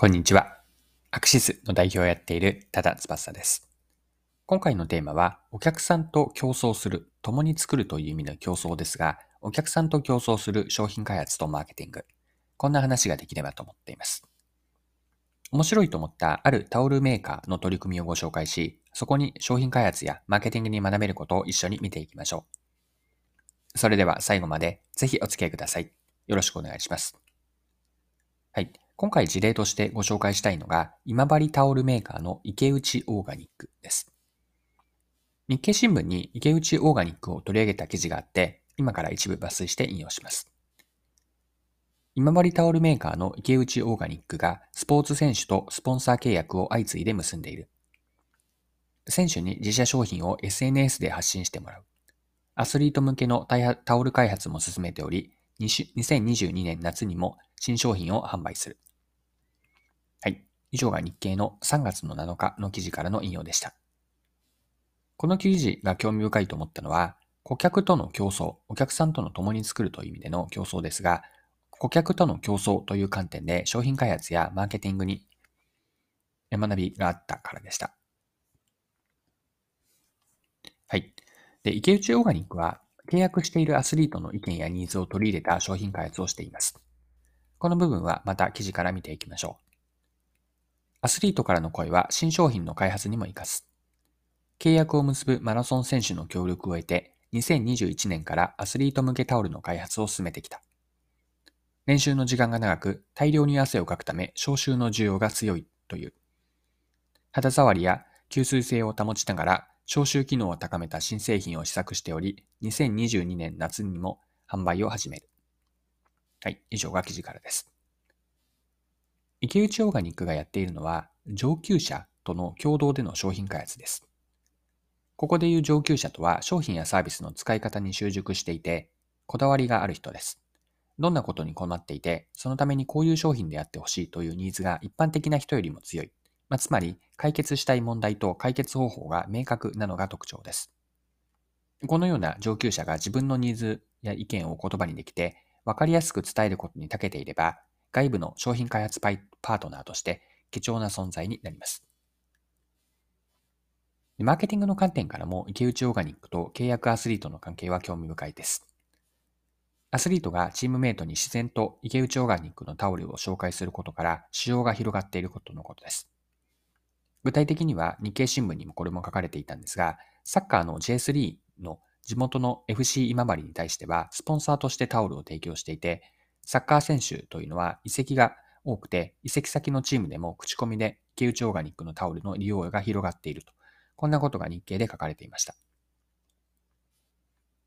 こんにちは。アクシスの代表をやっている多田翼です。今回のテーマは、お客さんと競争する、共に作るという意味の競争ですが、お客さんと競争する商品開発とマーケティング。こんな話ができればと思っています。面白いと思ったあるタオルメーカーの取り組みをご紹介し、そこに商品開発やマーケティングに学べることを一緒に見ていきましょう。それでは最後までぜひお付き合いください。よろしくお願いします。はい。今回事例としてご紹介したいのが、今治タオルメーカーの池内オーガニックです。日経新聞に池内オーガニックを取り上げた記事があって、今から一部抜粋して引用します。今治タオルメーカーの池内オーガニックがスポーツ選手とスポンサー契約を相次いで結んでいる。選手に自社商品を SNS で発信してもらう。アスリート向けのタオル開発も進めており、2022年夏にも新商品を販売する。以上が日経の3月の7日の記事からの引用でした。この記事が興味深いと思ったのは、顧客との競争、お客さんとの共に作るという意味での競争ですが、顧客との競争という観点で商品開発やマーケティングに学びがあったからでした。はい。で、池内オーガニックは契約しているアスリートの意見やニーズを取り入れた商品開発をしています。この部分はまた記事から見ていきましょう。アスリートからの声は新商品の開発にも活かす。契約を結ぶマラソン選手の協力を得て、2021年からアスリート向けタオルの開発を進めてきた。練習の時間が長く、大量に汗をかくため、消臭の需要が強いという。肌触りや吸水性を保ちながら、消臭機能を高めた新製品を試作しており、2022年夏にも販売を始める。はい、以上が記事からです。池内オーガニックがやっているのは、上級者との共同での商品開発です。ここでいう上級者とは商品やサービスの使い方に習熟していて、こだわりがある人です。どんなことに困っていて、そのためにこういう商品であってほしいというニーズが一般的な人よりも強い。まあ、つまり、解決したい問題と解決方法が明確なのが特徴です。このような上級者が自分のニーズや意見を言葉にできて、わかりやすく伝えることに長けていれば、外部の商品開発パートナーとして貴重な存在になります。マーケティングの観点からも池内オーガニックと契約アスリートの関係は興味深いです。アスリートがチームメイトに自然と池内オーガニックのタオルを紹介することから使用が広がっていることのことです。具体的には日経新聞にもこれも書かれていたんですが、サッカーの J3 の地元の FC 今治に対してはスポンサーとしてタオルを提供していて、サッカー選手というのは移籍が多くて、移籍先のチームでも口コミで池内オーガニックのタオルの利用が広がっていると。こんなことが日経で書かれていました。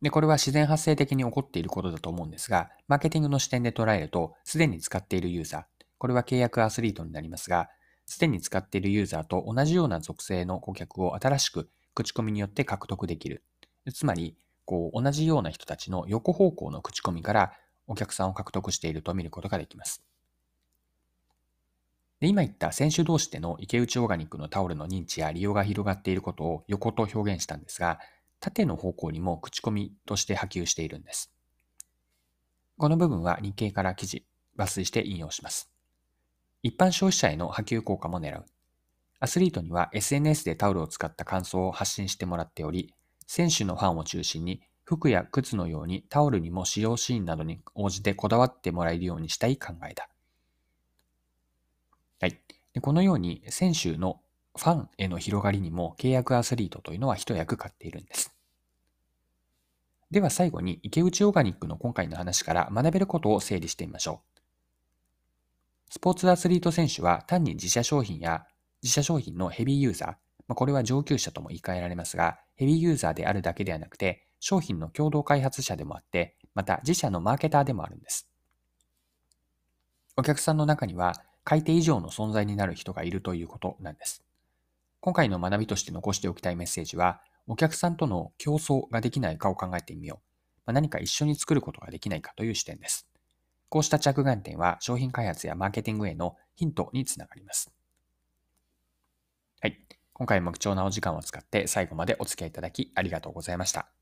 で、これは自然発生的に起こっていることだと思うんですが、マーケティングの視点で捉えると、すでに使っているユーザー、これは契約アスリートになりますが、すでに使っているユーザーと同じような属性の顧客を新しく口コミによって獲得できる。つまり、こう、同じような人たちの横方向の口コミからお客さんを獲得していると見ることができます。で今言った選手同士での池内オーガニックのタオルの認知や利用が広がっていることを横と表現したんですが、縦の方向にも口コミとして波及しているんです。この部分は日経から記事、抜粋して引用します。一般消費者への波及効果も狙う。アスリートには SNS でタオルを使った感想を発信してもらっており、選手のファンを中心に服や靴のようにタオルにも使用シーンなどに応じてこだわってもらえるようにしたい考えだ。はい。でこのように選手のファンへの広がりにも契約アスリートというのは一役買っているんです。では最後に池内オーガニックの今回の話から学べることを整理してみましょう。スポーツアスリート選手は単に自社商品や自社商品のヘビーユーザー、まあこれは上級者とも言い換えられますが、ヘビーユーザーであるだけではなくて、商品の共同開発者でもあって、また自社のマーケターでもあるんです。お客さんの中には、買い手以上の存在になる人がいるということなんです。今回の学びとして残しておきたいメッセージは、お客さんとの競争ができないかを考えてみよう。まあ、何か一緒に作ることができないかという視点です。こうした着眼点は商品開発やマーケティングへのヒントにつながります。はい。今回も貴重なお時間を使って最後までお付き合いいただきありがとうございました。